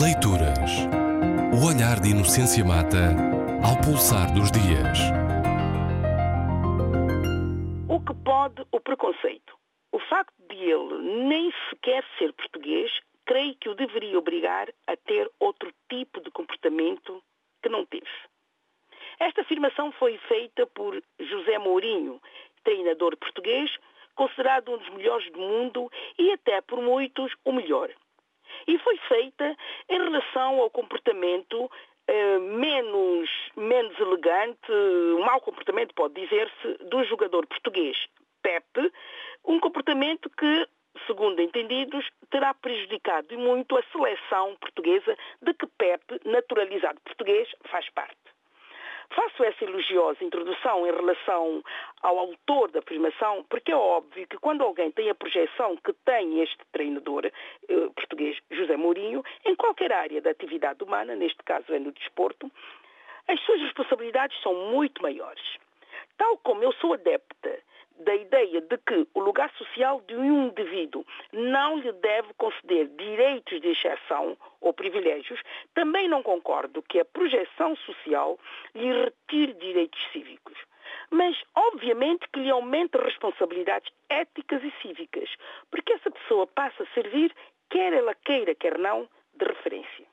Leituras. O olhar de Inocência Mata ao pulsar dos dias. O que pode o preconceito? O facto de ele nem sequer ser português, creio que o deveria obrigar a ter outro tipo de comportamento que não teve. Esta afirmação foi feita por José Mourinho, treinador português, considerado um dos melhores do mundo e até por muitos o melhor e foi feita em relação ao comportamento eh, menos, menos elegante, um mau comportamento, pode dizer-se, do jogador português Pepe, um comportamento que, segundo entendidos, terá prejudicado muito a seleção portuguesa de que Pepe, naturalizado português, faz parte. Faço essa elogiosa introdução em relação ao autor da afirmação, porque é óbvio que quando alguém tem a projeção que tem este treinador eh, português, José Mourinho, em qualquer área da atividade humana, neste caso é no desporto, as suas responsabilidades são muito maiores. Tal como eu sou adepta da ideia de que o lugar social de um indivíduo não lhe deve conceder direitos de exceção ou privilégios, também não concordo que a projeção social lhe retire direitos cívicos. Mas, obviamente, que lhe aumente responsabilidades éticas e cívicas, porque essa pessoa passa a servir, quer ela queira, quer não, de referência.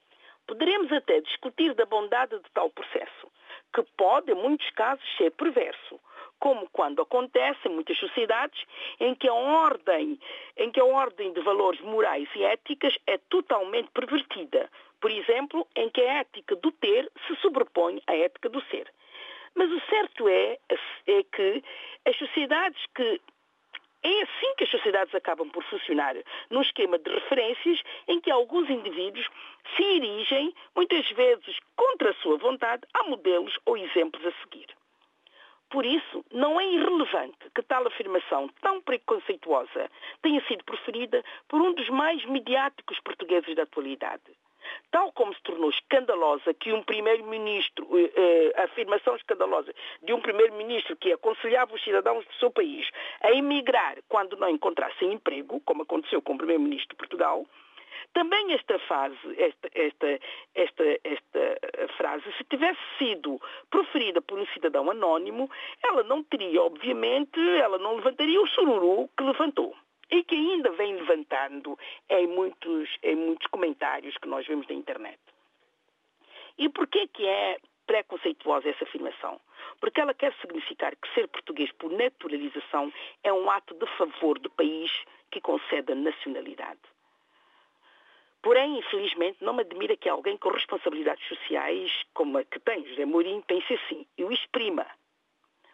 Poderemos até discutir da bondade de tal processo, que pode, em muitos casos, ser perverso, como quando acontece em muitas sociedades em que a ordem, em que a ordem de valores morais e éticas é totalmente pervertida. Por exemplo, em que a ética do ter se sobrepõe à ética do ser. Mas o certo é, é que as sociedades que é assim que as sociedades acabam por funcionar, num esquema de referências em que alguns indivíduos se erigem, muitas vezes contra a sua vontade, a modelos ou exemplos a seguir. Por isso, não é irrelevante que tal afirmação tão preconceituosa tenha sido proferida por um dos mais mediáticos portugueses da atualidade. Tal como se tornou escandalosa que um primeiro-ministro, eh, eh, a afirmação escandalosa de um primeiro-ministro que aconselhava os cidadãos do seu país a emigrar quando não encontrassem emprego, como aconteceu com o primeiro-ministro de Portugal, também esta fase, esta, esta, esta, esta frase, se tivesse sido proferida por um cidadão anónimo, ela não teria, obviamente, ela não levantaria o sururu que levantou. E que ainda vem levantando em muitos, em muitos comentários que nós vemos na internet. E porquê que é preconceituosa essa afirmação? Porque ela quer significar que ser português por naturalização é um ato de favor do país que concede a nacionalidade. Porém, infelizmente, não me admira que alguém com responsabilidades sociais, como a que tem José Mourinho, pense assim e o exprima.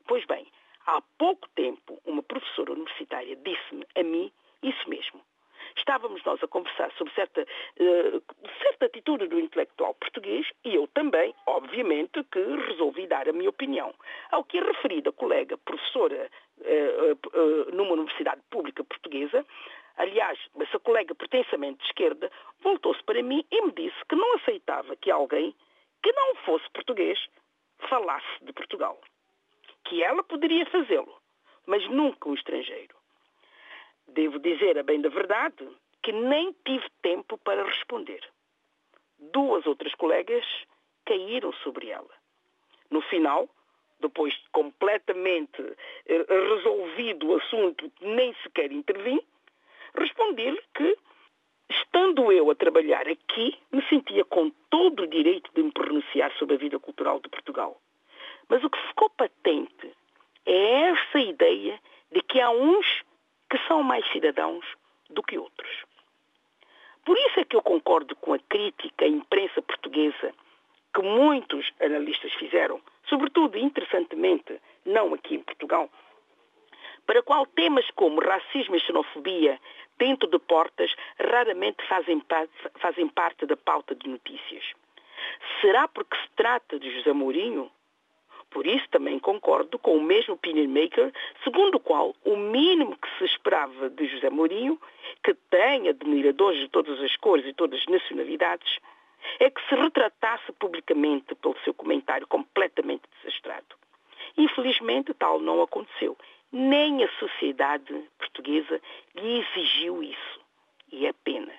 Pois bem, há pouco tempo, uma professora universitária disse-me a mim isso mesmo. Estávamos nós a conversar sobre certa, uh, certa atitude do intelectual português e eu também, obviamente, que resolvi dar a minha opinião. Ao que a referida colega, professora uh, uh, numa universidade pública portuguesa, aliás, essa colega pertencimento de esquerda, voltou-se para mim e me disse que não aceitava que alguém que não fosse português falasse de Portugal. Que ela poderia fazê-lo, mas nunca um estrangeiro. Devo dizer a bem da verdade que nem tive tempo para responder. Duas outras colegas caíram sobre ela. No final, depois de completamente eh, resolvido o assunto, nem sequer intervim, Respondi-lhe que, estando eu a trabalhar aqui, me sentia com todo o direito de me pronunciar sobre a vida cultural de Portugal. Mas o que ficou patente é essa ideia de que há uns que são mais cidadãos do que outros. Por isso é que eu concordo com a crítica à imprensa portuguesa que muitos analistas fizeram, sobretudo, interessantemente, não aqui em Portugal, para qual temas como racismo e xenofobia dentro de portas raramente fazem parte, fazem parte da pauta de notícias. Será porque se trata de José Mourinho? Por isso também concordo com o mesmo opinion maker, segundo o qual o mínimo que se esperava de José Mourinho, que tem admiradores de todas as cores e todas as nacionalidades, é que se retratasse publicamente pelo seu comentário completamente desastrado. Infelizmente, tal não aconteceu nem a sociedade portuguesa lhe exigiu isso. E é pena.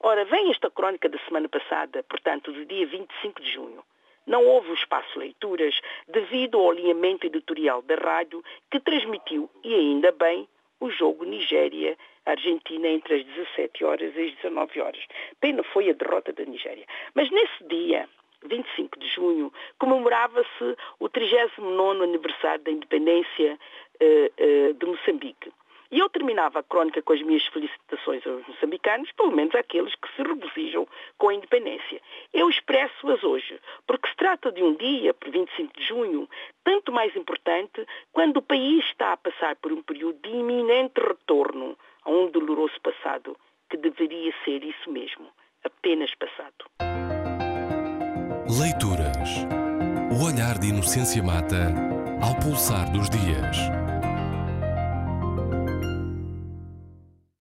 Ora, vem esta crónica da semana passada, portanto, do dia 25 de junho. Não houve o espaço leituras devido ao alinhamento editorial da rádio que transmitiu, e ainda bem, o jogo Nigéria-Argentina entre as 17 horas e as 19 horas. Pena foi a derrota da Nigéria. Mas nesse dia, 25 de junho, comemorava-se o 39 aniversário da independência de Moçambique. E eu terminava a crónica com as minhas felicitações aos moçambicanos, pelo menos aqueles que se regozijam com a independência. Eu expresso-as hoje, porque se trata de um dia, por 25 de junho, tanto mais importante quando o país está a passar por um período de iminente retorno a um doloroso passado, que deveria ser isso mesmo, apenas passado. Leituras. O olhar de Inocência Mata ao pulsar dos dias.